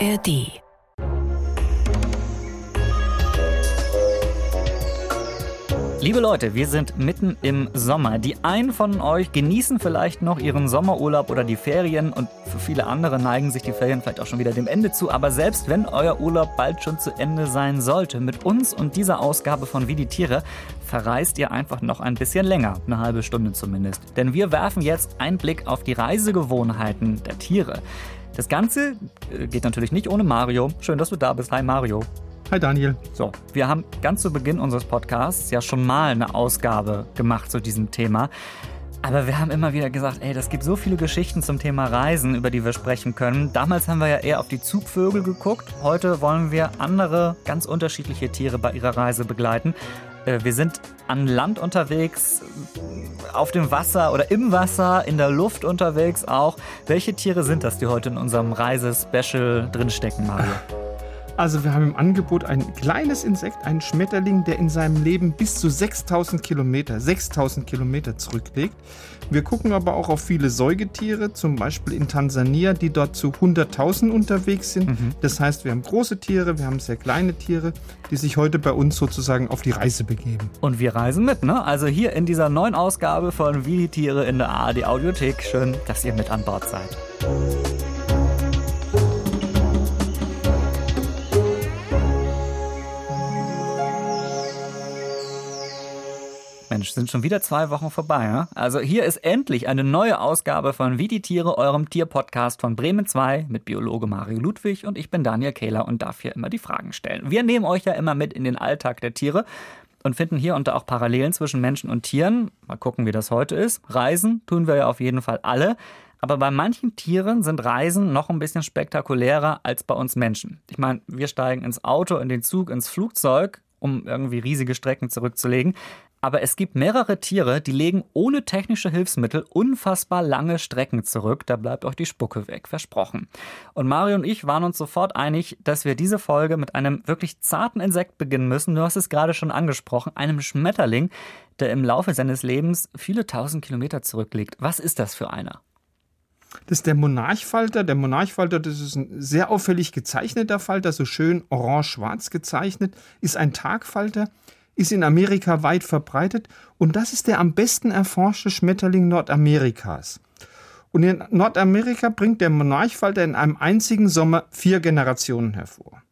ARD. Liebe Leute, wir sind mitten im Sommer. Die einen von euch genießen vielleicht noch ihren Sommerurlaub oder die Ferien und für viele andere neigen sich die Ferien vielleicht auch schon wieder dem Ende zu. Aber selbst wenn euer Urlaub bald schon zu Ende sein sollte, mit uns und dieser Ausgabe von Wie die Tiere verreist ihr einfach noch ein bisschen länger, eine halbe Stunde zumindest. Denn wir werfen jetzt einen Blick auf die Reisegewohnheiten der Tiere. Das Ganze äh, geht natürlich nicht ohne Mario. Schön, dass du da bist. Hi Mario. Hi Daniel. So, wir haben ganz zu Beginn unseres Podcasts ja schon mal eine Ausgabe gemacht zu diesem Thema. Aber wir haben immer wieder gesagt, ey, das gibt so viele Geschichten zum Thema Reisen, über die wir sprechen können. Damals haben wir ja eher auf die Zugvögel geguckt. Heute wollen wir andere, ganz unterschiedliche Tiere bei ihrer Reise begleiten. Äh, wir sind an Land unterwegs, auf dem Wasser oder im Wasser, in der Luft unterwegs auch. Welche Tiere sind das, die heute in unserem Reisespecial drinstecken, Mario? Also wir haben im Angebot ein kleines Insekt, einen Schmetterling, der in seinem Leben bis zu 6000 Kilometer, 6000 Kilometer zurücklegt. Wir gucken aber auch auf viele Säugetiere, zum Beispiel in Tansania, die dort zu 100.000 unterwegs sind. Mhm. Das heißt, wir haben große Tiere, wir haben sehr kleine Tiere, die sich heute bei uns sozusagen auf die Reise begeben. Und wir reisen mit, ne? Also hier in dieser neuen Ausgabe von Wie die Tiere in der ARD Audiothek. Schön, dass ihr mit an Bord seid. Mensch, sind schon wieder zwei Wochen vorbei. Ja? Also hier ist endlich eine neue Ausgabe von Wie die Tiere, eurem Tierpodcast von Bremen 2 mit Biologe Mario Ludwig und ich bin Daniel Kehler und darf hier immer die Fragen stellen. Wir nehmen euch ja immer mit in den Alltag der Tiere und finden hier und da auch Parallelen zwischen Menschen und Tieren. Mal gucken, wie das heute ist. Reisen tun wir ja auf jeden Fall alle. Aber bei manchen Tieren sind Reisen noch ein bisschen spektakulärer als bei uns Menschen. Ich meine, wir steigen ins Auto, in den Zug, ins Flugzeug, um irgendwie riesige Strecken zurückzulegen. Aber es gibt mehrere Tiere, die legen ohne technische Hilfsmittel unfassbar lange Strecken zurück. Da bleibt auch die Spucke weg, versprochen. Und Mario und ich waren uns sofort einig, dass wir diese Folge mit einem wirklich zarten Insekt beginnen müssen. Du hast es gerade schon angesprochen, einem Schmetterling, der im Laufe seines Lebens viele tausend Kilometer zurücklegt. Was ist das für einer? Das ist der Monarchfalter. Der Monarchfalter, das ist ein sehr auffällig gezeichneter Falter, so schön orange-schwarz gezeichnet, ist ein Tagfalter ist in Amerika weit verbreitet und das ist der am besten erforschte Schmetterling Nordamerikas. Und in Nordamerika bringt der Monarchfalter in einem einzigen Sommer vier Generationen hervor.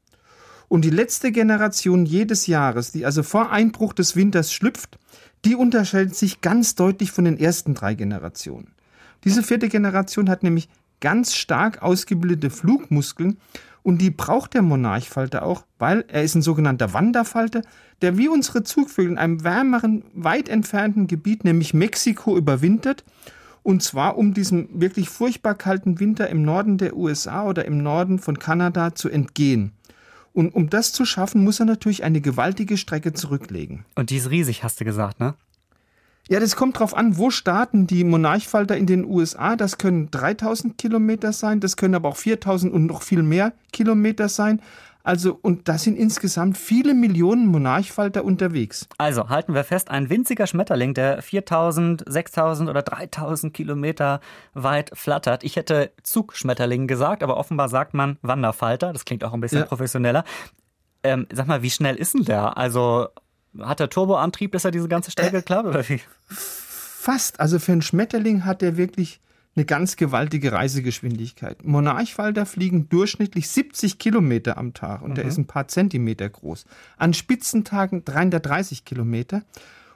Und die letzte Generation jedes Jahres, die also vor Einbruch des Winters schlüpft, die unterscheidet sich ganz deutlich von den ersten drei Generationen. Diese vierte Generation hat nämlich ganz stark ausgebildete Flugmuskeln und die braucht der Monarchfalter auch, weil er ist ein sogenannter Wanderfalter, der wie unsere Zugvögel in einem wärmeren, weit entfernten Gebiet, nämlich Mexiko, überwintert. Und zwar um diesem wirklich furchtbar kalten Winter im Norden der USA oder im Norden von Kanada zu entgehen. Und um das zu schaffen, muss er natürlich eine gewaltige Strecke zurücklegen. Und die ist riesig, hast du gesagt, ne? Ja, das kommt drauf an, wo starten die Monarchfalter in den USA. Das können 3000 Kilometer sein, das können aber auch 4000 und noch viel mehr Kilometer sein. Also, und da sind insgesamt viele Millionen Monarchfalter unterwegs. Also, halten wir fest, ein winziger Schmetterling, der 4000, 6000 oder 3000 Kilometer weit flattert. Ich hätte Zugschmetterling gesagt, aber offenbar sagt man Wanderfalter. Das klingt auch ein bisschen ja. professioneller. Ähm, sag mal, wie schnell ist denn der? Also, hat der Turboantrieb, dass er diese ganze Strecke äh, klappt, oder wie? Fast. Also, für einen Schmetterling hat er wirklich eine ganz gewaltige Reisegeschwindigkeit. Monarchfalter fliegen durchschnittlich 70 Kilometer am Tag und mhm. der ist ein paar Zentimeter groß. An Spitzentagen 330 Kilometer.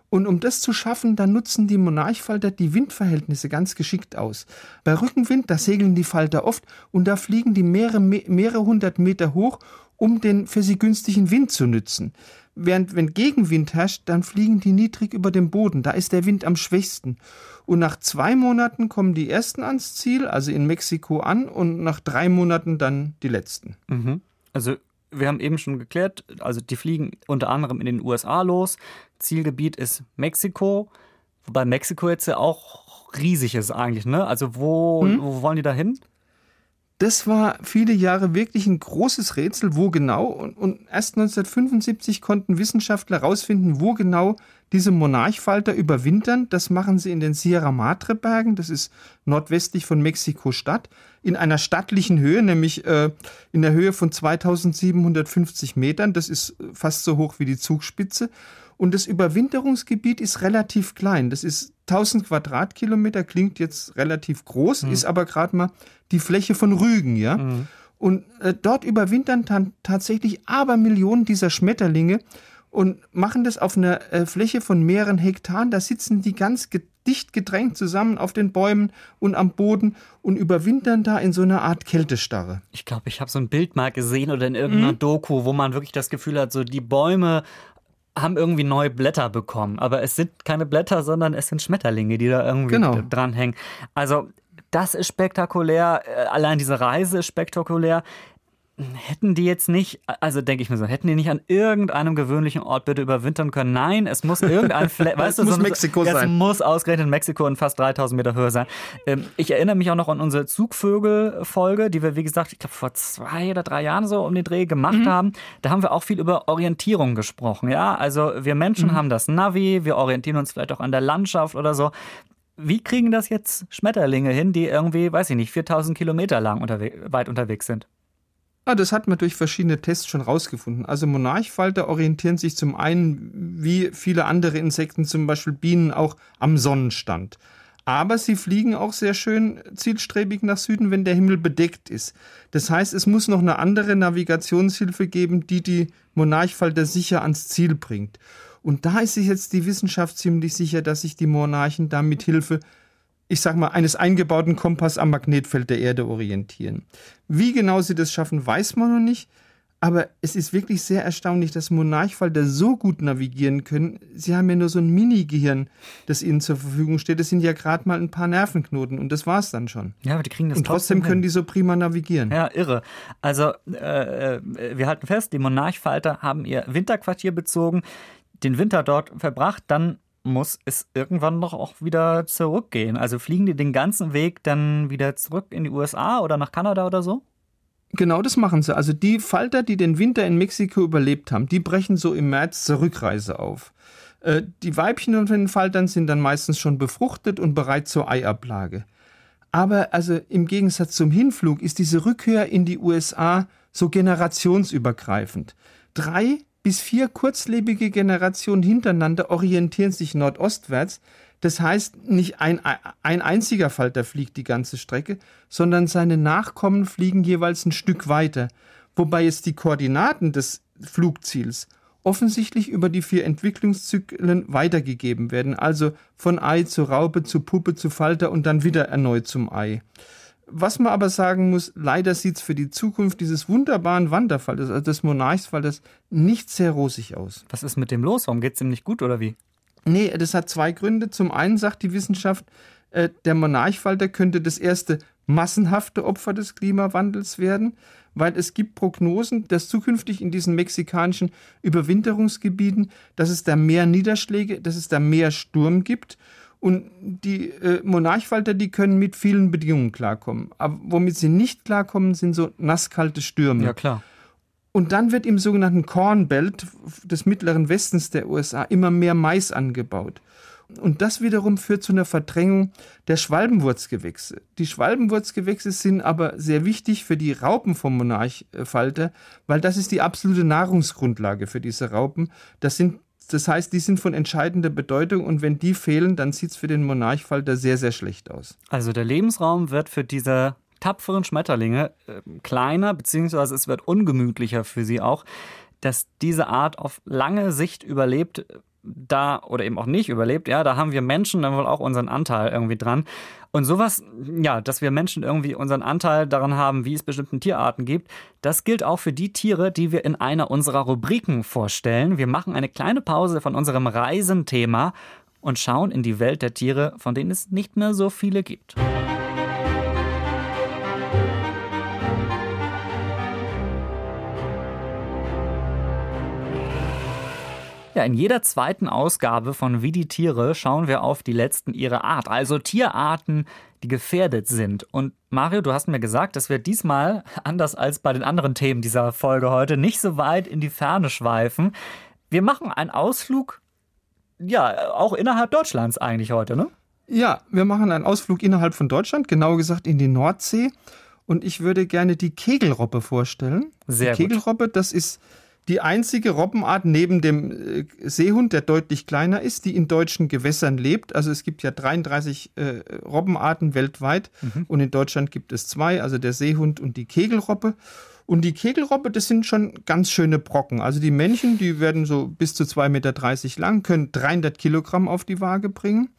Und um das zu schaffen, da nutzen die Monarchfalter die Windverhältnisse ganz geschickt aus. Bei Rückenwind, da segeln die Falter oft und da fliegen die mehrere, mehrere hundert Meter hoch, um den für sie günstigen Wind zu nützen. Während wenn Gegenwind herrscht, dann fliegen die niedrig über dem Boden. Da ist der Wind am schwächsten. Und nach zwei Monaten kommen die ersten ans Ziel, also in Mexiko an, und nach drei Monaten dann die letzten. Mhm. Also wir haben eben schon geklärt, also die fliegen unter anderem in den USA los. Zielgebiet ist Mexiko, wobei Mexiko jetzt ja auch riesig ist eigentlich, ne? Also wo, mhm. wo wollen die da hin? Das war viele Jahre wirklich ein großes Rätsel, wo genau. Und, und erst 1975 konnten Wissenschaftler herausfinden, wo genau Diese Monarchfalter überwintern, das machen sie in den Sierra Madre Bergen, das ist nordwestlich von Mexiko-Stadt, in einer stattlichen Höhe, nämlich äh, in der Höhe von 2750 Metern, das ist fast so hoch wie die Zugspitze. Und das Überwinterungsgebiet ist relativ klein. Das ist 1000 Quadratkilometer, klingt jetzt relativ groß, mhm. ist aber gerade mal die Fläche von Rügen, ja. Mhm. Und äh, dort überwintern dann tatsächlich Abermillionen dieser Schmetterlinge und machen das auf einer äh, Fläche von mehreren Hektaren. Da sitzen die ganz dicht gedrängt zusammen auf den Bäumen und am Boden und überwintern da in so einer Art Kältestarre. Ich glaube, ich habe so ein Bild mal gesehen oder in irgendeiner mhm. Doku, wo man wirklich das Gefühl hat, so die Bäume haben irgendwie neue Blätter bekommen. Aber es sind keine Blätter, sondern es sind Schmetterlinge, die da irgendwie genau. dranhängen. Also das ist spektakulär. Äh, allein diese Reise ist spektakulär hätten die jetzt nicht, also denke ich mir so, hätten die nicht an irgendeinem gewöhnlichen Ort bitte überwintern können? Nein, es muss irgendein, weißt du, muss so, Mexiko es sein. Es muss ausgerechnet Mexiko in fast 3000 Meter Höhe sein. Ähm, ich erinnere mich auch noch an unsere Zugvögel-Folge, die wir, wie gesagt, ich glaube vor zwei oder drei Jahren so um den Dreh gemacht mhm. haben. Da haben wir auch viel über Orientierung gesprochen. Ja, also wir Menschen mhm. haben das Navi, wir orientieren uns vielleicht auch an der Landschaft oder so. Wie kriegen das jetzt Schmetterlinge hin, die irgendwie, weiß ich nicht, 4000 Kilometer lang unterwe weit unterwegs sind? Ah, das hat man durch verschiedene Tests schon rausgefunden. Also Monarchfalter orientieren sich zum einen, wie viele andere Insekten, zum Beispiel Bienen, auch am Sonnenstand. Aber sie fliegen auch sehr schön zielstrebig nach Süden, wenn der Himmel bedeckt ist. Das heißt, es muss noch eine andere Navigationshilfe geben, die die Monarchfalter sicher ans Ziel bringt. Und da ist sich jetzt die Wissenschaft ziemlich sicher, dass sich die Monarchen da mit Hilfe ich sag mal, eines eingebauten Kompass am Magnetfeld der Erde orientieren. Wie genau sie das schaffen, weiß man noch nicht. Aber es ist wirklich sehr erstaunlich, dass Monarchfalter so gut navigieren können. Sie haben ja nur so ein Mini-Gehirn, das ihnen zur Verfügung steht. Das sind ja gerade mal ein paar Nervenknoten und das war's dann schon. Ja, aber die kriegen das Und trotzdem, trotzdem können die so prima navigieren. Ja, irre. Also, äh, äh, wir halten fest, die Monarchfalter haben ihr Winterquartier bezogen, den Winter dort verbracht, dann muss es irgendwann doch auch wieder zurückgehen. Also fliegen die den ganzen Weg dann wieder zurück in die USA oder nach Kanada oder so? Genau das machen sie. Also die Falter, die den Winter in Mexiko überlebt haben, die brechen so im März zur Rückreise auf. Äh, die Weibchen unter den Faltern sind dann meistens schon befruchtet und bereit zur Eiablage. Aber also im Gegensatz zum Hinflug ist diese Rückkehr in die USA so generationsübergreifend. Drei bis vier kurzlebige Generationen hintereinander orientieren sich nordostwärts. Das heißt, nicht ein, ein einziger Falter fliegt die ganze Strecke, sondern seine Nachkommen fliegen jeweils ein Stück weiter, wobei jetzt die Koordinaten des Flugziels offensichtlich über die vier Entwicklungszyklen weitergegeben werden, also von Ei zu Raupe zu Puppe zu Falter und dann wieder erneut zum Ei. Was man aber sagen muss, leider sieht es für die Zukunft dieses wunderbaren Wanderfaltes, also des Monarchsfaltes, nicht sehr rosig aus. Was ist mit dem los? Warum geht es ihm nicht gut oder wie? Nee, das hat zwei Gründe. Zum einen sagt die Wissenschaft, äh, der Monarchfalter könnte das erste massenhafte Opfer des Klimawandels werden, weil es gibt Prognosen, dass zukünftig in diesen mexikanischen Überwinterungsgebieten, dass es da mehr Niederschläge, dass es da mehr Sturm gibt und die äh, Monarchfalter, die können mit vielen Bedingungen klarkommen. Aber womit sie nicht klarkommen, sind so nasskalte Stürme. Ja, klar. Und dann wird im sogenannten Corn Belt des mittleren Westens der USA immer mehr Mais angebaut. Und das wiederum führt zu einer Verdrängung der Schwalbenwurzgewächse. Die Schwalbenwurzgewächse sind aber sehr wichtig für die Raupen vom Monarchfalter, weil das ist die absolute Nahrungsgrundlage für diese Raupen. Das sind das heißt, die sind von entscheidender Bedeutung und wenn die fehlen, dann sieht es für den Monarchfalter sehr, sehr schlecht aus. Also der Lebensraum wird für diese tapferen Schmetterlinge äh, kleiner, beziehungsweise es wird ungemütlicher für sie auch. Dass diese Art auf lange Sicht überlebt, da oder eben auch nicht überlebt, ja, da haben wir Menschen dann wohl auch unseren Anteil irgendwie dran. Und sowas, ja, dass wir Menschen irgendwie unseren Anteil daran haben, wie es bestimmten Tierarten gibt, das gilt auch für die Tiere, die wir in einer unserer Rubriken vorstellen. Wir machen eine kleine Pause von unserem Reisenthema und schauen in die Welt der Tiere, von denen es nicht mehr so viele gibt. Ja, in jeder zweiten Ausgabe von Wie die Tiere schauen wir auf die letzten ihrer Art, also Tierarten, die gefährdet sind. Und Mario, du hast mir gesagt, dass wir diesmal, anders als bei den anderen Themen dieser Folge heute, nicht so weit in die Ferne schweifen. Wir machen einen Ausflug ja, auch innerhalb Deutschlands eigentlich heute, ne? Ja, wir machen einen Ausflug innerhalb von Deutschland, genauer gesagt in die Nordsee. Und ich würde gerne die Kegelrobbe vorstellen. Sehr die Kegelrobbe, das ist die einzige Robbenart neben dem äh, Seehund, der deutlich kleiner ist, die in deutschen Gewässern lebt. Also es gibt ja 33 äh, Robbenarten weltweit mhm. und in Deutschland gibt es zwei, also der Seehund und die Kegelrobbe. Und die Kegelrobbe, das sind schon ganz schöne Brocken. Also die Männchen, die werden so bis zu 2,30 Meter lang, können 300 Kilogramm auf die Waage bringen.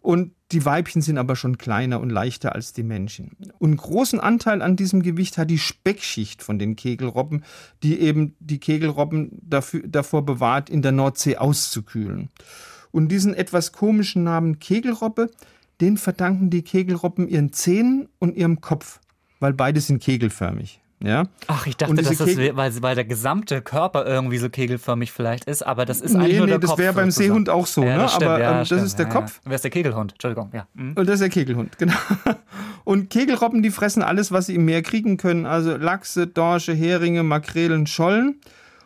Und die Weibchen sind aber schon kleiner und leichter als die Männchen. Und großen Anteil an diesem Gewicht hat die Speckschicht von den Kegelrobben, die eben die Kegelrobben dafür, davor bewahrt, in der Nordsee auszukühlen. Und diesen etwas komischen Namen Kegelrobbe, den verdanken die Kegelrobben ihren Zähnen und ihrem Kopf, weil beide sind kegelförmig. Ja? Ach, ich dachte, das ist, weil, weil der gesamte Körper irgendwie so kegelförmig vielleicht ist, aber das ist eigentlich nee, nur nee, der das Kopf. Das wäre beim Seehund auch so, ja, ne? Stimmt, aber ja, ähm, das ist der Kopf. Wer ist der Kegelhund? Entschuldigung, ja. Mhm. Und das ist der Kegelhund, genau. Und Kegelrobben, die fressen alles, was sie im Meer kriegen können, also Lachse, Dorsche, Heringe, Makrelen, Schollen.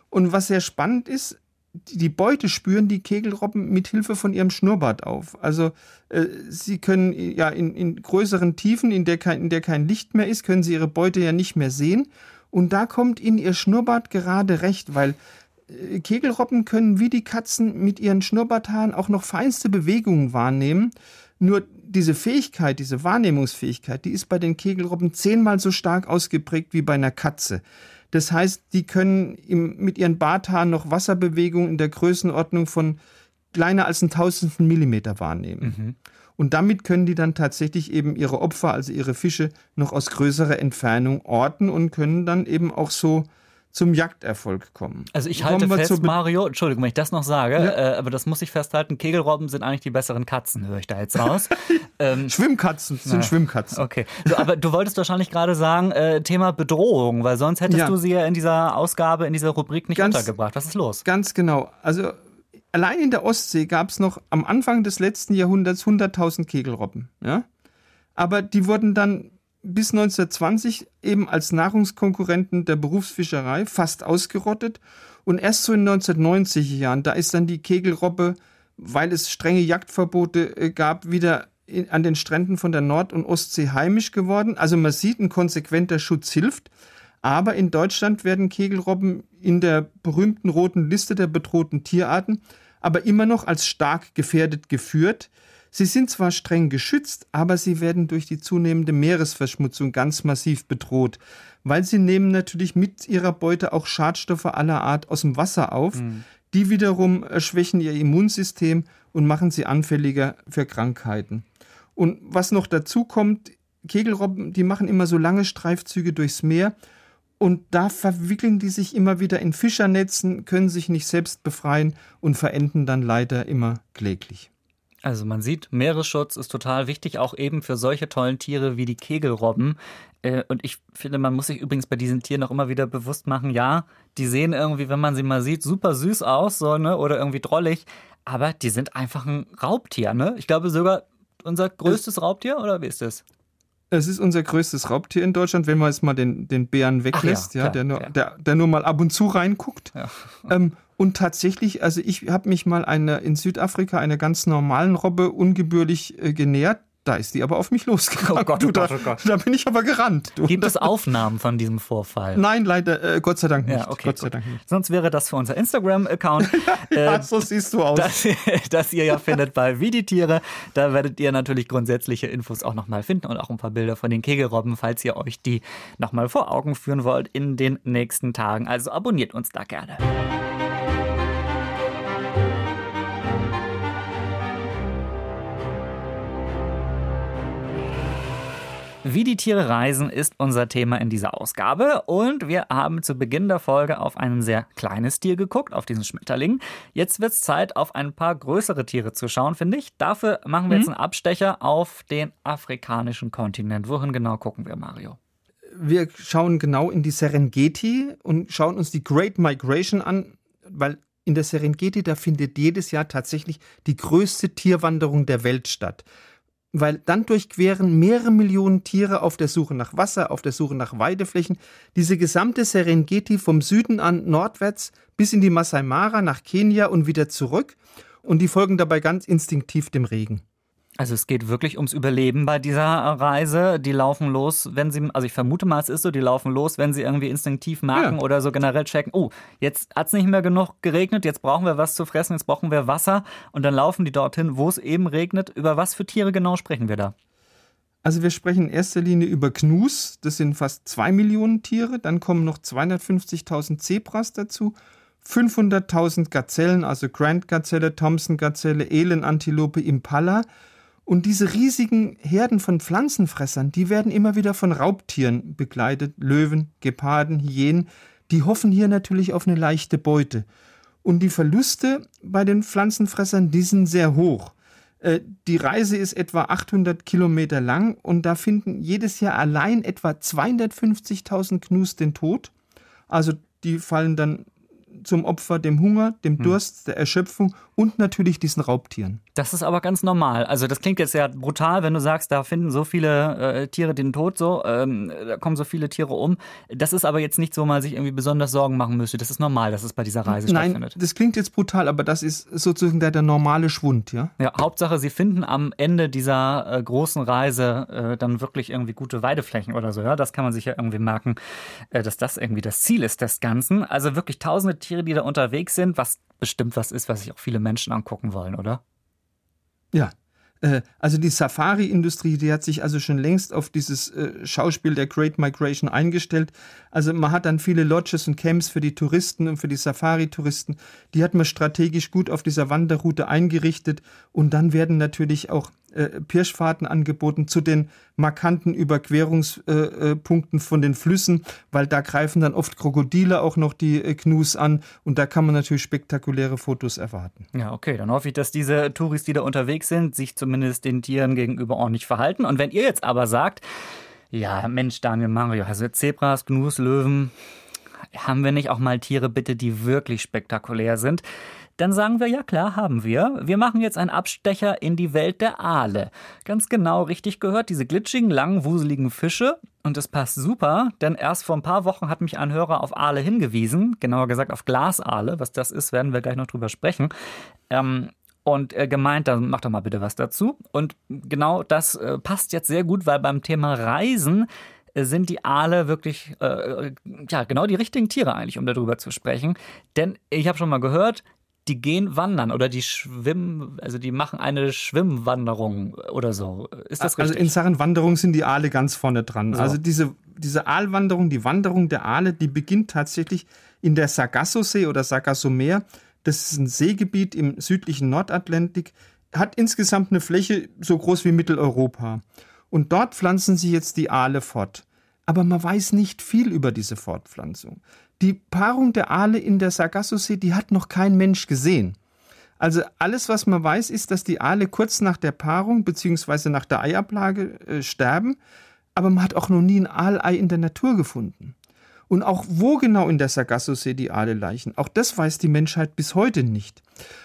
Und was sehr spannend ist, die Beute spüren die Kegelrobben mit Hilfe von ihrem Schnurrbart auf. Also äh, sie können ja in, in größeren Tiefen, in der, kein, in der kein Licht mehr ist, können sie ihre Beute ja nicht mehr sehen. Und da kommt ihnen ihr Schnurrbart gerade recht, weil äh, Kegelrobben können wie die Katzen mit ihren Schnurrbarthaaren auch noch feinste Bewegungen wahrnehmen. Nur diese Fähigkeit, diese Wahrnehmungsfähigkeit, die ist bei den Kegelrobben zehnmal so stark ausgeprägt wie bei einer Katze. Das heißt, die können im, mit ihren Barthaaren noch Wasserbewegungen in der Größenordnung von kleiner als ein Tausendstel Millimeter wahrnehmen. Mhm. Und damit können die dann tatsächlich eben ihre Opfer, also ihre Fische, noch aus größerer Entfernung orten und können dann eben auch so zum Jagderfolg kommen. Also ich halte fest, Mario, Entschuldigung, wenn ich das noch sage, ja. äh, aber das muss ich festhalten, Kegelrobben sind eigentlich die besseren Katzen, höre ich da jetzt raus. ähm, Schwimmkatzen sind na, Schwimmkatzen. Okay, so, aber du wolltest wahrscheinlich gerade sagen, äh, Thema Bedrohung, weil sonst hättest ja. du sie ja in dieser Ausgabe, in dieser Rubrik nicht ganz, untergebracht. Was ist los? Ganz genau. Also allein in der Ostsee gab es noch am Anfang des letzten Jahrhunderts 100.000 Kegelrobben. Ja? Aber die wurden dann bis 1920 eben als Nahrungskonkurrenten der Berufsfischerei fast ausgerottet. Und erst so in den 1990er Jahren, da ist dann die Kegelrobbe, weil es strenge Jagdverbote äh, gab, wieder in, an den Stränden von der Nord- und Ostsee heimisch geworden. Also man sieht, ein konsequenter Schutz hilft. Aber in Deutschland werden Kegelrobben in der berühmten roten Liste der bedrohten Tierarten aber immer noch als stark gefährdet geführt. Sie sind zwar streng geschützt, aber sie werden durch die zunehmende Meeresverschmutzung ganz massiv bedroht, weil sie nehmen natürlich mit ihrer Beute auch Schadstoffe aller Art aus dem Wasser auf. Mhm. Die wiederum schwächen ihr Immunsystem und machen sie anfälliger für Krankheiten. Und was noch dazu kommt, Kegelrobben, die machen immer so lange Streifzüge durchs Meer und da verwickeln die sich immer wieder in Fischernetzen, können sich nicht selbst befreien und verenden dann leider immer kläglich. Also man sieht, Meeresschutz ist total wichtig, auch eben für solche tollen Tiere wie die Kegelrobben. Äh, und ich finde, man muss sich übrigens bei diesen Tieren auch immer wieder bewusst machen, ja, die sehen irgendwie, wenn man sie mal sieht, super süß aus, so, ne, oder irgendwie drollig, aber die sind einfach ein Raubtier, ne? Ich glaube sogar unser größtes Raubtier, oder wie ist das? Es ist unser größtes Raubtier in Deutschland, wenn man jetzt mal den, den Bären weglässt, ja, ja, der, nur, ja. Der, der nur mal ab und zu reinguckt. Ja. Ähm, und tatsächlich, also ich habe mich mal eine, in Südafrika einer ganz normalen Robbe ungebührlich äh, genähert. Da ist die aber auf mich losgegangen. Oh Gott, oh Gott, oh Gott. Da, da bin ich aber gerannt. Du. Gibt es Aufnahmen von diesem Vorfall? Nein, leider, äh, Gott sei Dank nicht. Ja, okay, Gott sei Dank nicht. Sonst wäre das für unser Instagram-Account. ja, äh, so siehst du aus. Das, das ihr ja findet bei Wie die Tiere. Da werdet ihr natürlich grundsätzliche Infos auch nochmal finden und auch ein paar Bilder von den Kegelrobben, falls ihr euch die nochmal vor Augen führen wollt in den nächsten Tagen. Also abonniert uns da gerne. Wie die Tiere reisen ist unser Thema in dieser Ausgabe und wir haben zu Beginn der Folge auf ein sehr kleines Tier geguckt, auf diesen Schmetterling. Jetzt wird es Zeit, auf ein paar größere Tiere zu schauen, finde ich. Dafür machen wir mhm. jetzt einen Abstecher auf den afrikanischen Kontinent. Wohin genau gucken wir, Mario? Wir schauen genau in die Serengeti und schauen uns die Great Migration an, weil in der Serengeti, da findet jedes Jahr tatsächlich die größte Tierwanderung der Welt statt weil dann durchqueren mehrere Millionen Tiere auf der Suche nach Wasser, auf der Suche nach Weideflächen, diese gesamte Serengeti vom Süden an nordwärts bis in die Masai Mara nach Kenia und wieder zurück. Und die folgen dabei ganz instinktiv dem Regen. Also es geht wirklich ums Überleben bei dieser Reise. Die laufen los, wenn sie, also ich vermute mal, es ist so, die laufen los, wenn sie irgendwie instinktiv merken ja. oder so generell checken, oh, jetzt hat es nicht mehr genug geregnet, jetzt brauchen wir was zu fressen, jetzt brauchen wir Wasser und dann laufen die dorthin, wo es eben regnet. Über was für Tiere genau sprechen wir da? Also wir sprechen in erster Linie über Gnus, das sind fast zwei Millionen Tiere, dann kommen noch 250.000 Zebras dazu 500.000 Gazellen, also Grand-Gazelle, Thompson-Gazelle, Elenantilope, Impala. Und diese riesigen Herden von Pflanzenfressern, die werden immer wieder von Raubtieren begleitet, Löwen, Geparden, Hyänen. Die hoffen hier natürlich auf eine leichte Beute. Und die Verluste bei den Pflanzenfressern, die sind sehr hoch. Äh, die Reise ist etwa 800 Kilometer lang und da finden jedes Jahr allein etwa 250.000 Knus den Tod. Also die fallen dann zum Opfer dem Hunger, dem hm. Durst, der Erschöpfung und natürlich diesen Raubtieren. Das ist aber ganz normal. Also das klingt jetzt ja brutal, wenn du sagst, da finden so viele äh, Tiere den Tod so, ähm, da kommen so viele Tiere um. Das ist aber jetzt nicht so, wo man sich irgendwie besonders Sorgen machen müsste. Das ist normal, dass es bei dieser Reise Nein, stattfindet. das klingt jetzt brutal, aber das ist sozusagen der, der normale Schwund, ja? Ja, Hauptsache, sie finden am Ende dieser äh, großen Reise äh, dann wirklich irgendwie gute Weideflächen oder so. Ja, das kann man sich ja irgendwie merken, äh, dass das irgendwie das Ziel ist des Ganzen. Also wirklich tausende Tiere, die da unterwegs sind, was bestimmt was ist, was sich auch viele Menschen angucken wollen, oder? Ja, äh, also die Safari-Industrie, die hat sich also schon längst auf dieses äh, Schauspiel der Great Migration eingestellt. Also man hat dann viele Lodges und Camps für die Touristen und für die Safari-Touristen. Die hat man strategisch gut auf dieser Wanderroute eingerichtet. Und dann werden natürlich auch äh, Pirschfahrten angeboten zu den markanten Überquerungspunkten von den Flüssen, weil da greifen dann oft Krokodile auch noch die äh, Gnus an und da kann man natürlich spektakuläre Fotos erwarten. Ja, okay, dann hoffe ich, dass diese Touris, die da unterwegs sind, sich zumindest den Tieren gegenüber ordentlich verhalten. Und wenn ihr jetzt aber sagt, ja, Mensch, Daniel Mario, also Zebras, Gnus, Löwen, haben wir nicht auch mal Tiere bitte, die wirklich spektakulär sind? Dann sagen wir, ja klar, haben wir. Wir machen jetzt einen Abstecher in die Welt der Aale. Ganz genau richtig gehört, diese glitschigen, langen, wuseligen Fische. Und es passt super, denn erst vor ein paar Wochen hat mich ein Hörer auf Aale hingewiesen, genauer gesagt auf Glasaale. Was das ist, werden wir gleich noch drüber sprechen. Ähm, und äh, gemeint, dann mach doch mal bitte was dazu. Und genau das äh, passt jetzt sehr gut, weil beim Thema Reisen äh, sind die Aale wirklich, äh, ja, genau die richtigen Tiere eigentlich, um darüber zu sprechen. Denn ich habe schon mal gehört, die gehen wandern oder die schwimmen, also die machen eine Schwimmwanderung oder so. Ist das also richtig? Also in Sachen Wanderung sind die Aale ganz vorne dran. So. Also diese, diese Aalwanderung, die Wanderung der Aale, die beginnt tatsächlich in der Sargasso-See oder Sargasso-Meer. Das ist ein Seegebiet im südlichen Nordatlantik, hat insgesamt eine Fläche so groß wie Mitteleuropa. Und dort pflanzen sich jetzt die Aale fort. Aber man weiß nicht viel über diese Fortpflanzung. Die Paarung der Aale in der Sargasso-See, die hat noch kein Mensch gesehen. Also alles, was man weiß, ist, dass die Aale kurz nach der Paarung bzw. nach der Eiablage äh, sterben, aber man hat auch noch nie ein Aalei in der Natur gefunden. Und auch wo genau in der Sargasso-See die Aale leichen, auch das weiß die Menschheit bis heute nicht.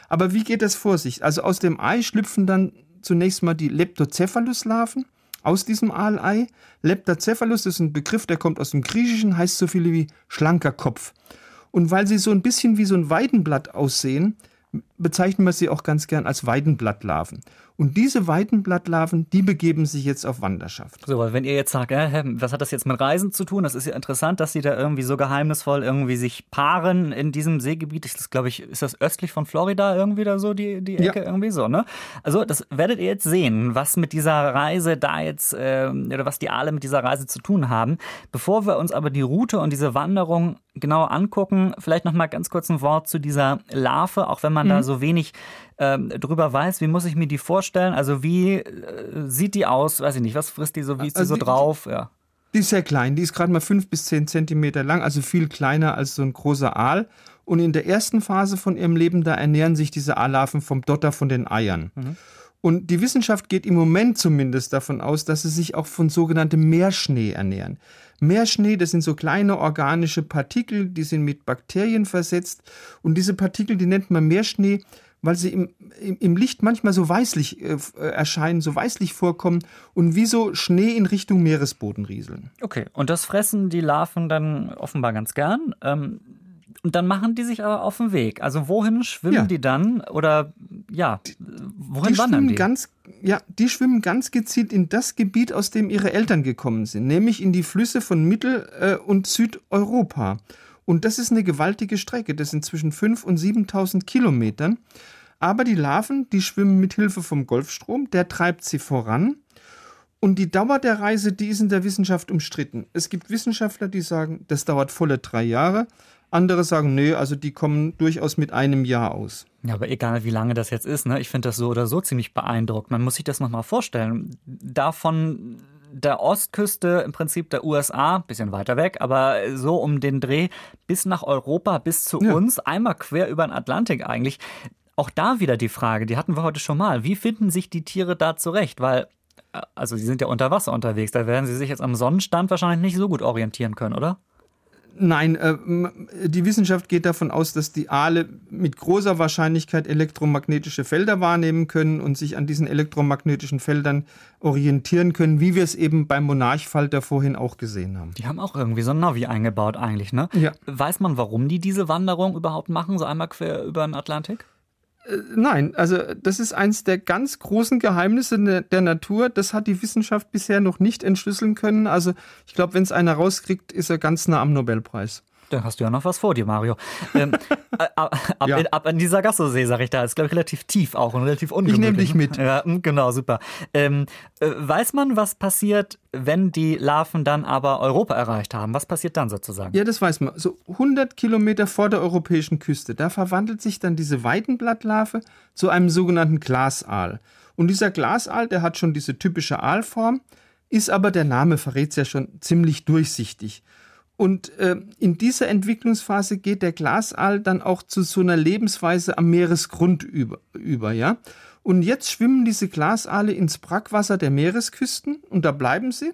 Aber wie geht das vor sich? Also aus dem Ei schlüpfen dann zunächst mal die Leptocephalus-Larven aus diesem Aalei. Leptocephalus ist ein Begriff, der kommt aus dem Griechischen, heißt so viel wie schlanker Kopf. Und weil sie so ein bisschen wie so ein Weidenblatt aussehen, bezeichnen wir sie auch ganz gern als Weidenblattlarven. Und diese Weidenblattlarven, die begeben sich jetzt auf Wanderschaft. So, weil wenn ihr jetzt sagt, äh, was hat das jetzt mit Reisen zu tun? Das ist ja interessant, dass sie da irgendwie so geheimnisvoll irgendwie sich paaren in diesem Seegebiet. Das glaube ich, ist das östlich von Florida irgendwie da so, die, die Ecke ja. irgendwie so, ne? Also, das werdet ihr jetzt sehen, was mit dieser Reise da jetzt, äh, oder was die alle mit dieser Reise zu tun haben. Bevor wir uns aber die Route und diese Wanderung genauer angucken, vielleicht noch mal ganz kurz ein Wort zu dieser Larve, auch wenn man mhm. da so wenig ähm, drüber weiß, wie muss ich mir die vorstellen? Also wie äh, sieht die aus? Weiß ich nicht, was frisst die so, wie ist die also so drauf? Ja. Die ist sehr klein, die ist gerade mal fünf bis zehn Zentimeter lang, also viel kleiner als so ein großer Aal. Und in der ersten Phase von ihrem Leben, da ernähren sich diese Aalarven vom Dotter von den Eiern. Mhm. Und die Wissenschaft geht im Moment zumindest davon aus, dass sie sich auch von sogenanntem Meerschnee ernähren. Meerschnee, das sind so kleine organische Partikel, die sind mit Bakterien versetzt. Und diese Partikel, die nennt man Meerschnee, weil sie im, im, Licht manchmal so weißlich äh, äh, erscheinen, so weißlich vorkommen und wie so Schnee in Richtung Meeresboden rieseln. Okay, und das fressen die Larven dann offenbar ganz gern. Ähm, und dann machen die sich aber auf den Weg. Also wohin schwimmen ja. die dann? Oder ja, wohin die wandern schwimmen die? Ganz, ja, die schwimmen ganz gezielt in das Gebiet, aus dem ihre Eltern gekommen sind, nämlich in die Flüsse von Mittel- äh, und Südeuropa. Und das ist eine gewaltige Strecke. Das sind zwischen 5.000 und 7.000 Kilometern. Aber die Larven, die schwimmen mit Hilfe vom Golfstrom, der treibt sie voran. Und die Dauer der Reise, die ist in der Wissenschaft umstritten. Es gibt Wissenschaftler, die sagen, das dauert volle drei Jahre. Andere sagen, nö, also die kommen durchaus mit einem Jahr aus. Ja, aber egal wie lange das jetzt ist, ne? ich finde das so oder so ziemlich beeindruckend. Man muss sich das nochmal vorstellen. Davon der Ostküste im Prinzip der USA, bisschen weiter weg, aber so um den Dreh bis nach Europa, bis zu ja. uns, einmal quer über den Atlantik eigentlich. Auch da wieder die Frage, die hatten wir heute schon mal. Wie finden sich die Tiere da zurecht? Weil, äh, also sie sind ja unter Wasser unterwegs, da werden sie sich jetzt am Sonnenstand wahrscheinlich nicht so gut orientieren können, oder? Nein, äh, die Wissenschaft geht davon aus, dass die Aale mit großer Wahrscheinlichkeit elektromagnetische Felder wahrnehmen können und sich an diesen elektromagnetischen Feldern orientieren können, wie wir es eben beim Monarchfalter vorhin auch gesehen haben. Die haben auch irgendwie so ein Navi eingebaut eigentlich, ne? Ja. Weiß man, warum die diese Wanderung überhaupt machen, so einmal quer über den Atlantik? Äh, nein, also das ist eins der ganz großen Geheimnisse ne, der Natur. Das hat die Wissenschaft bisher noch nicht entschlüsseln können. Also ich glaube, wenn es einer rauskriegt, ist er ganz nah am Nobelpreis. Dann hast du ja noch was vor dir, Mario. Ähm, äh, ab, ab, ja. in, ab an dieser Gassosee, sag ich da. Ist, glaube ich, relativ tief auch und relativ ungemütlich. Ich nehme dich mit. Ja, hm, genau, super. Ähm, äh, weiß man, was passiert, wenn die Larven dann aber Europa erreicht haben? Was passiert dann sozusagen? Ja, das weiß man. So 100 Kilometer vor der europäischen Küste, da verwandelt sich dann diese Weidenblattlarve zu einem sogenannten Glasaal. Und dieser Glasaal, der hat schon diese typische Aalform, ist aber, der Name verrät es ja schon, ziemlich durchsichtig. Und äh, in dieser Entwicklungsphase geht der Glasaal dann auch zu so einer Lebensweise am Meeresgrund über, über ja. Und jetzt schwimmen diese Glasaale ins Brackwasser der Meeresküsten und da bleiben sie.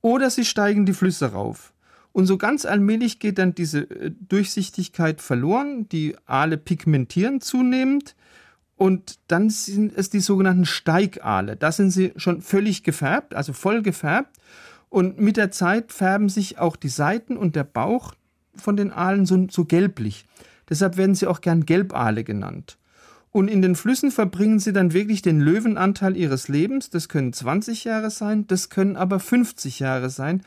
Oder sie steigen die Flüsse rauf. Und so ganz allmählich geht dann diese äh, Durchsichtigkeit verloren. Die Aale pigmentieren zunehmend. Und dann sind es die sogenannten Steigaale. Da sind sie schon völlig gefärbt, also voll gefärbt. Und mit der Zeit färben sich auch die Seiten und der Bauch von den Aalen so, so gelblich. Deshalb werden sie auch gern Gelbaale genannt. Und in den Flüssen verbringen sie dann wirklich den Löwenanteil ihres Lebens. Das können 20 Jahre sein, das können aber 50 Jahre sein.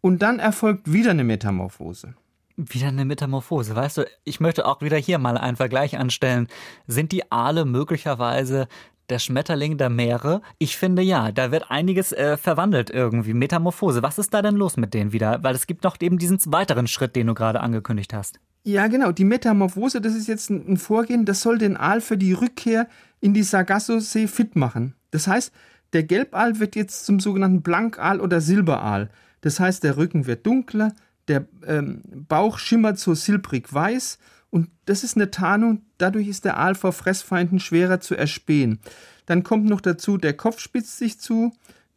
Und dann erfolgt wieder eine Metamorphose. Wieder eine Metamorphose. Weißt du, ich möchte auch wieder hier mal einen Vergleich anstellen. Sind die Aale möglicherweise der Schmetterling der Meere? Ich finde ja, da wird einiges äh, verwandelt irgendwie. Metamorphose. Was ist da denn los mit denen wieder? Weil es gibt noch eben diesen weiteren Schritt, den du gerade angekündigt hast. Ja, genau. Die Metamorphose, das ist jetzt ein Vorgehen, das soll den Aal für die Rückkehr in die Sargasso-See fit machen. Das heißt, der Gelbaal wird jetzt zum sogenannten Blankaal oder Silberaal. Das heißt, der Rücken wird dunkler, der ähm, Bauch schimmert so silbrig weiß und das ist eine Tarnung, dadurch ist der Aal vor Fressfeinden schwerer zu erspähen. Dann kommt noch dazu, der Kopf spitzt sich zu,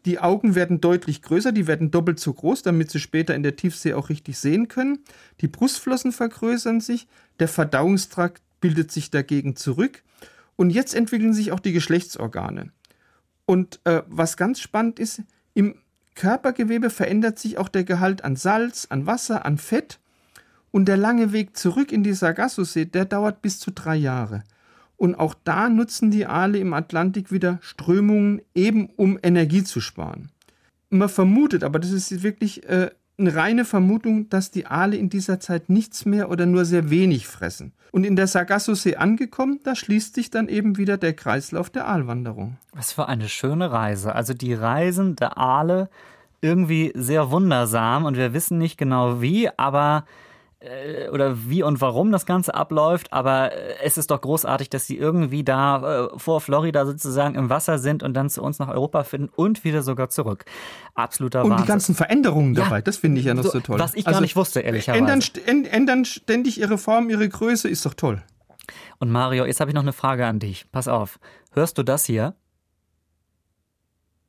die Augen werden deutlich größer, die werden doppelt so groß, damit sie später in der Tiefsee auch richtig sehen können. Die Brustflossen vergrößern sich, der Verdauungstrakt bildet sich dagegen zurück und jetzt entwickeln sich auch die Geschlechtsorgane. Und äh, was ganz spannend ist, im Körpergewebe verändert sich auch der Gehalt an Salz, an Wasser, an Fett und der lange Weg zurück in die Sargasso-See, der dauert bis zu drei Jahre. Und auch da nutzen die Aale im Atlantik wieder Strömungen, eben um Energie zu sparen. Man vermutet, aber das ist wirklich äh, eine reine Vermutung, dass die Aale in dieser Zeit nichts mehr oder nur sehr wenig fressen. Und in der Sargasso-See angekommen, da schließt sich dann eben wieder der Kreislauf der Aalwanderung. Was für eine schöne Reise. Also die Reisen der Aale irgendwie sehr wundersam und wir wissen nicht genau wie, aber oder wie und warum das Ganze abläuft, aber äh, es ist doch großartig, dass sie irgendwie da äh, vor Florida sozusagen im Wasser sind und dann zu uns nach Europa finden und wieder sogar zurück. Absoluter Wahnsinn. Und die ganzen Veränderungen dabei, ja, das finde ich ja noch so, so, toll. Was ich gar also, nicht wusste, ehrlicherweise. Ändern, ändern ständig ihre Form, ihre Größe, ist doch toll. Und Mario, jetzt habe ich noch eine Frage an dich. Pass auf. Hörst du das hier?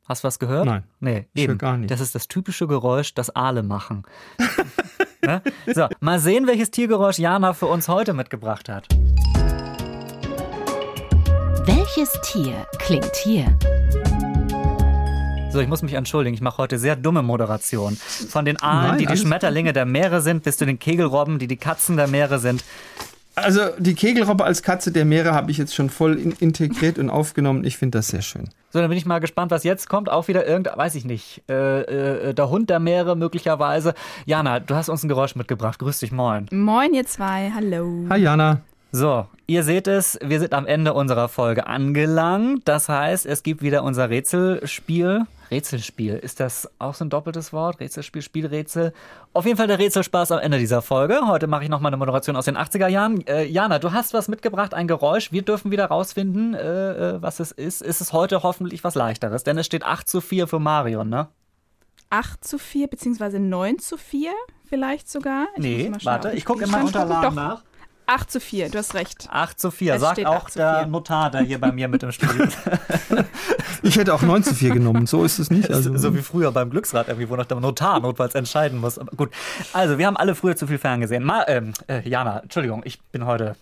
Hast du was gehört? Nein. Nee, ich eben. gar nicht. Das ist das typische Geräusch, das Aale machen. Ne? So, mal sehen, welches Tiergeräusch Jana für uns heute mitgebracht hat. Welches Tier klingt hier? So, ich muss mich entschuldigen, ich mache heute sehr dumme Moderation. Von den Aalen, Nein, die die Schmetterlinge der Meere sind, bis zu den Kegelrobben, die die Katzen der Meere sind. Also die Kegelrobbe als Katze der Meere habe ich jetzt schon voll in integriert und aufgenommen. Ich finde das sehr schön. So, dann bin ich mal gespannt, was jetzt kommt. Auch wieder irgend, weiß ich nicht, äh, äh, der Hund der Meere möglicherweise. Jana, du hast uns ein Geräusch mitgebracht. Grüß dich, moin. Moin, ihr zwei. Hallo. Hi Jana. So, ihr seht es, wir sind am Ende unserer Folge angelangt. Das heißt, es gibt wieder unser Rätselspiel. Rätselspiel, ist das auch so ein doppeltes Wort? Rätselspiel, Spielrätsel? Auf jeden Fall der Rätselspaß am Ende dieser Folge. Heute mache ich nochmal eine Moderation aus den 80er Jahren. Äh, Jana, du hast was mitgebracht, ein Geräusch. Wir dürfen wieder rausfinden, äh, äh was es ist. Ist es heute hoffentlich was leichteres? Denn es steht 8 zu 4 für Marion, ne? 8 zu 4, beziehungsweise 9 zu 4 vielleicht sogar. Ich nee, warte, ich gucke in meinen Unterlagen nach. 8 zu 4, du hast recht. 8 zu 4, es sagt auch der Notar, der hier bei mir mit im Studio ist. Ich hätte auch 9 zu 4 genommen, so ist es nicht. Also. So wie früher beim Glücksrad, irgendwie, wo noch der Notar notfalls entscheiden muss. Aber gut, also wir haben alle früher zu viel ferngesehen. Ma ähm, äh, Jana, Entschuldigung, ich bin heute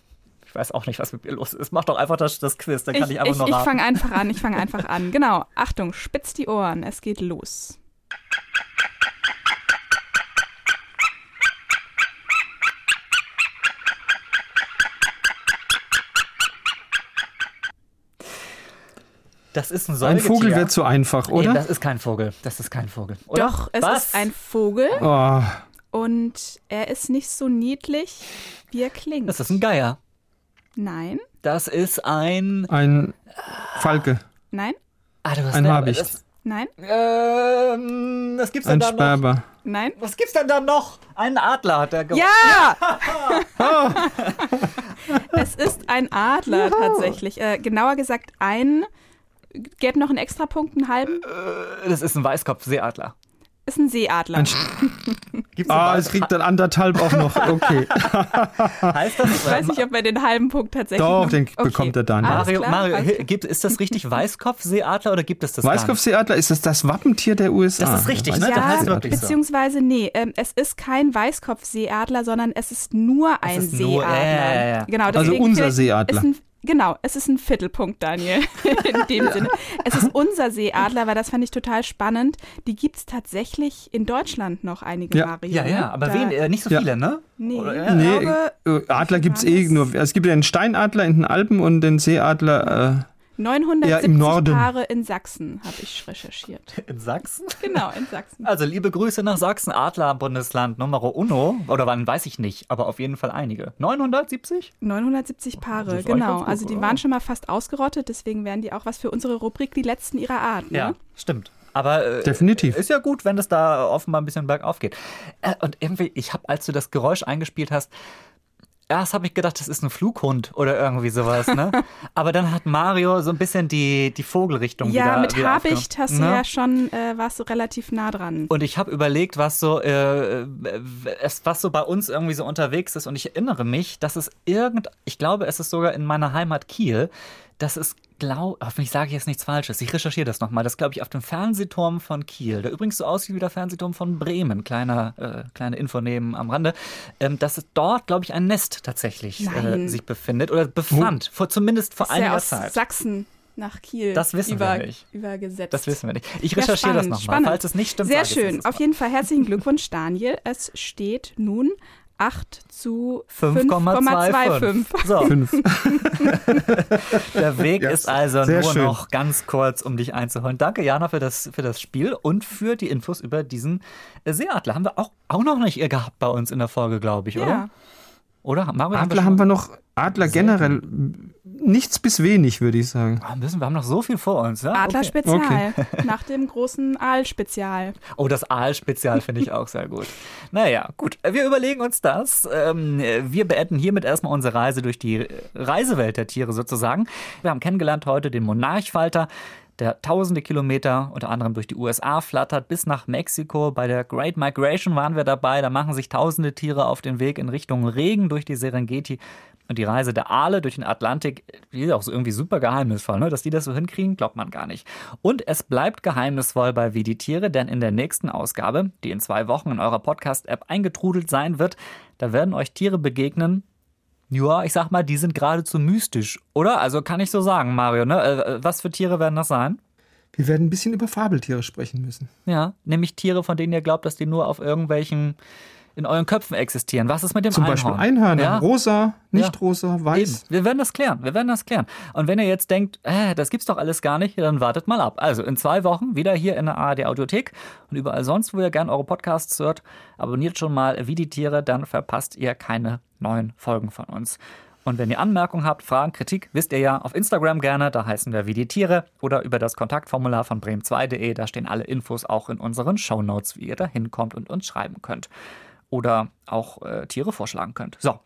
ich weiß auch nicht, was mit mir los ist. Mach doch einfach das, das Quiz, dann kann ich, ich einfach ich, nur raten. Ich fange einfach an, ich fange einfach an. Genau, Achtung, spitz die Ohren, es geht los. Das ist ein Säugetier. Ein Vogel wäre zu einfach, oder? Nee, das ist kein Vogel. Das ist kein Vogel. Oder? Doch, es Was? ist ein Vogel. Oh. Und er ist nicht so niedlich, wie er klingt. Das ist ein Geier. Nein. Das ist ein. Ein Falke. Nein. Ah, du hast ein Habicht. Nein. Ähm, was gibt's denn ein da Sperber. noch? Nein. Was gibt's denn da noch? Ein Adler hat er Ja! ja! es ist ein Adler Juhu. tatsächlich. Äh, genauer gesagt ein Gäbe noch einen extra Punkt, einen halben? Äh, das ist ein Weißkopfseeadler. Ist ein Seeadler. Ein ah, es kriegt dann anderthalb auch noch. Okay. heißt das? Ich weiß nicht, ob er den halben Punkt tatsächlich. Doch, den okay. bekommt er dann. Mario, Mario gibt, ist das richtig Weißkopfseeadler oder gibt es das Weißkopfseeadler ist das das Wappentier der USA. Das ist richtig, ne? Ja, heißt beziehungsweise so. nee, ähm, es ist kein Weißkopfseeadler, sondern es ist nur ein ist Seeadler. Nur, äh, ja, ja. Genau, also unser Seeadler. Genau, es ist ein Viertelpunkt, Daniel, in dem Sinne. Es ist unser Seeadler, weil das fand ich total spannend. Die gibt es tatsächlich in Deutschland noch einige ja. Varianten. Ja, ja, aber wen, äh, nicht so viele, ne? Nee, Oder, nee glaube, äh, Adler gibt es eh nur. Es gibt ja den Steinadler in den Alpen und den Seeadler. Äh, 970 ja, Paare in Sachsen, habe ich recherchiert. In Sachsen? Genau, in Sachsen. Also liebe Grüße nach Sachsen, Adler-Bundesland Nummer uno. Oder wann, weiß ich nicht, aber auf jeden Fall einige. 970? 970 Paare, genau. Also die waren schon mal fast ausgerottet, deswegen wären die auch was für unsere Rubrik Die Letzten ihrer Art. Ne? Ja, stimmt. Aber äh, definitiv ist ja gut, wenn es da offenbar ein bisschen bergauf geht. Äh, und irgendwie, ich habe, als du das Geräusch eingespielt hast, erst habe ich gedacht, das ist ein Flughund oder irgendwie sowas, ne? Aber dann hat Mario so ein bisschen die, die Vogelrichtung ja, wieder Ja, mit wieder Habicht hast du ne? ja schon, äh, warst du relativ nah dran. Und ich habe überlegt, was so, äh, was so bei uns irgendwie so unterwegs ist. Und ich erinnere mich, dass es irgend, ich glaube, es ist sogar in meiner Heimat Kiel, dass es glaube, hoffentlich sage ich jetzt nichts Falsches. Ich recherchiere das nochmal. Das glaube ich auf dem Fernsehturm von Kiel, der übrigens so aussieht wie der Fernsehturm von Bremen. Kleiner, äh, kleine Info neben am Rande. Ähm, dass dort, glaube ich, ein Nest tatsächlich äh, sich befindet oder befand. Vor, zumindest vor ist einiger aus Zeit. Sachsen nach Kiel das wissen über, wir nicht. übergesetzt. Das wissen wir nicht. Ich recherchiere ja, das nochmal, falls es nicht stimmt. Sehr schön. Auf jeden Fall herzlichen Glückwunsch, Daniel. Es steht nun 8 zu 5,25. So. 5. Der Weg yes. ist also Sehr nur schön. noch ganz kurz, um dich einzuholen. Danke, Jana, für das, für das Spiel und für die Infos über diesen Seeadler. Haben wir auch, auch noch nicht gehabt bei uns in der Folge, glaube ich, ja. oder? Oder? Marvin, Adler haben wir, haben wir noch, Adler generell, nichts bis wenig, würde ich sagen. Oh, müssen, wir haben noch so viel vor uns. Ja? Adler-Spezial, okay. nach dem großen Aal-Spezial. Oh, das Aal-Spezial finde ich auch sehr gut. Naja, gut, wir überlegen uns das. Ähm, wir beenden hiermit erstmal unsere Reise durch die Reisewelt der Tiere sozusagen. Wir haben kennengelernt heute den Monarchfalter, der tausende Kilometer unter anderem durch die USA flattert bis nach Mexiko. Bei der Great Migration waren wir dabei. Da machen sich tausende Tiere auf den Weg in Richtung Regen durch die Serengeti. Und die Reise der Aale durch den Atlantik, die ist auch so irgendwie super geheimnisvoll, ne? Dass die das so hinkriegen, glaubt man gar nicht. Und es bleibt geheimnisvoll bei Wie die Tiere, denn in der nächsten Ausgabe, die in zwei Wochen in eurer Podcast-App eingetrudelt sein wird, da werden euch Tiere begegnen, ja, ich sag mal, die sind geradezu mystisch, oder? Also kann ich so sagen, Mario, ne? Äh, äh, was für Tiere werden das sein? Wir werden ein bisschen über Fabeltiere sprechen müssen. Ja, nämlich Tiere, von denen ihr glaubt, dass die nur auf irgendwelchen in euren Köpfen existieren. Was ist mit dem Zum Einhorn? Beispiel Einhörner. Ja? Rosa, nicht Ja. rosa, weiß. Eben. Wir werden das klären. Wir werden das klären. Und wenn ihr jetzt denkt, äh, das gibt's doch alles gar nicht, dann wartet mal ab. Also in zwei Wochen wieder hier in der ARD Audiothek und überall sonst, wo ihr gerne eure Podcasts hört. Abonniert schon mal Wie die Tiere, dann verpasst ihr keine neuen Folgen von uns. Und wenn ihr Anmerkungen habt, Fragen, Kritik, wisst ihr ja, auf Instagram gerne, da heißen wir wie die Tiere oder über das Kontaktformular von bremen2.de, da stehen alle Infos auch in unseren Shownotes, wie ihr da hinkommt und uns schreiben könnt. Oder auch äh, Tiere vorschlagen könnt. So.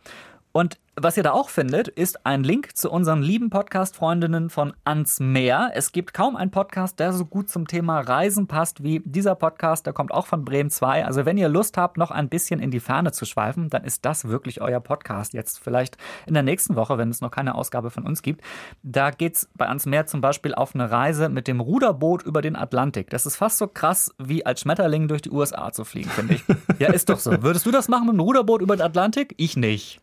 Und was ihr da auch findet, ist ein Link zu unseren lieben Podcast-Freundinnen von Ans Meer. Es gibt kaum einen Podcast, der so gut zum Thema Reisen passt wie dieser Podcast. Der kommt auch von Bremen 2. Also wenn ihr Lust habt, noch ein bisschen in die Ferne zu schweifen, dann ist das wirklich euer Podcast. Jetzt vielleicht in der nächsten Woche, wenn es noch keine Ausgabe von uns gibt. Da geht's bei Ans Meer zum Beispiel auf eine Reise mit dem Ruderboot über den Atlantik. Das ist fast so krass, wie als Schmetterling durch die USA zu fliegen, finde ich. ja, ist doch so. Würdest du das machen mit dem Ruderboot über den Atlantik? Ich nicht.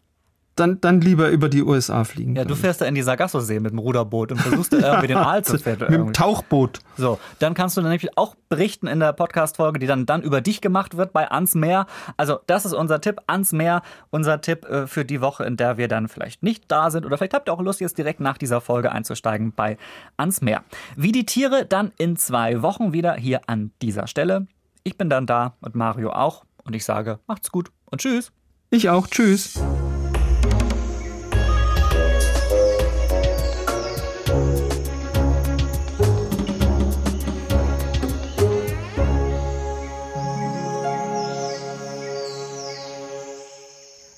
Dann, dann lieber über die USA fliegen. Ja, du fährst da in die Sargasso-See mit dem Ruderboot und versuchst da irgendwie den Aal zu finden. Mit dem. Tauchboot. So, dann kannst du dann nämlich auch berichten in der Podcast-Folge, die dann, dann über dich gemacht wird bei Ans Meer. Also, das ist unser Tipp, Ans Meer, unser Tipp äh, für die Woche, in der wir dann vielleicht nicht da sind. Oder vielleicht habt ihr auch Lust, jetzt direkt nach dieser Folge einzusteigen bei Ans Meer. Wie die Tiere dann in zwei Wochen wieder hier an dieser Stelle. Ich bin dann da und Mario auch. Und ich sage, macht's gut und tschüss. Ich auch. Tschüss.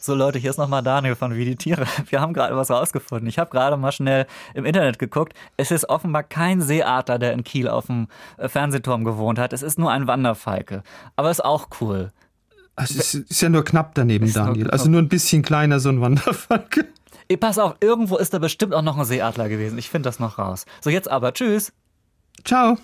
So Leute, hier ist nochmal Daniel von Wie die Tiere. Wir haben gerade was rausgefunden. Ich habe gerade mal schnell im Internet geguckt. Es ist offenbar kein Seeadler, der in Kiel auf dem äh, Fernsehturm gewohnt hat. Es ist nur ein Wanderfalke. Aber ist auch cool. Also es ist ja nur knapp daneben, Ist nur Daniel. knapp. Also nur ein bisschen kleiner, so ein Wanderfalke. Ey, pass auf, irgendwo ist da bestimmt auch noch ein Seeadler gewesen. Ich finde das noch raus. So, jetzt aber. Tschüss. Ciao.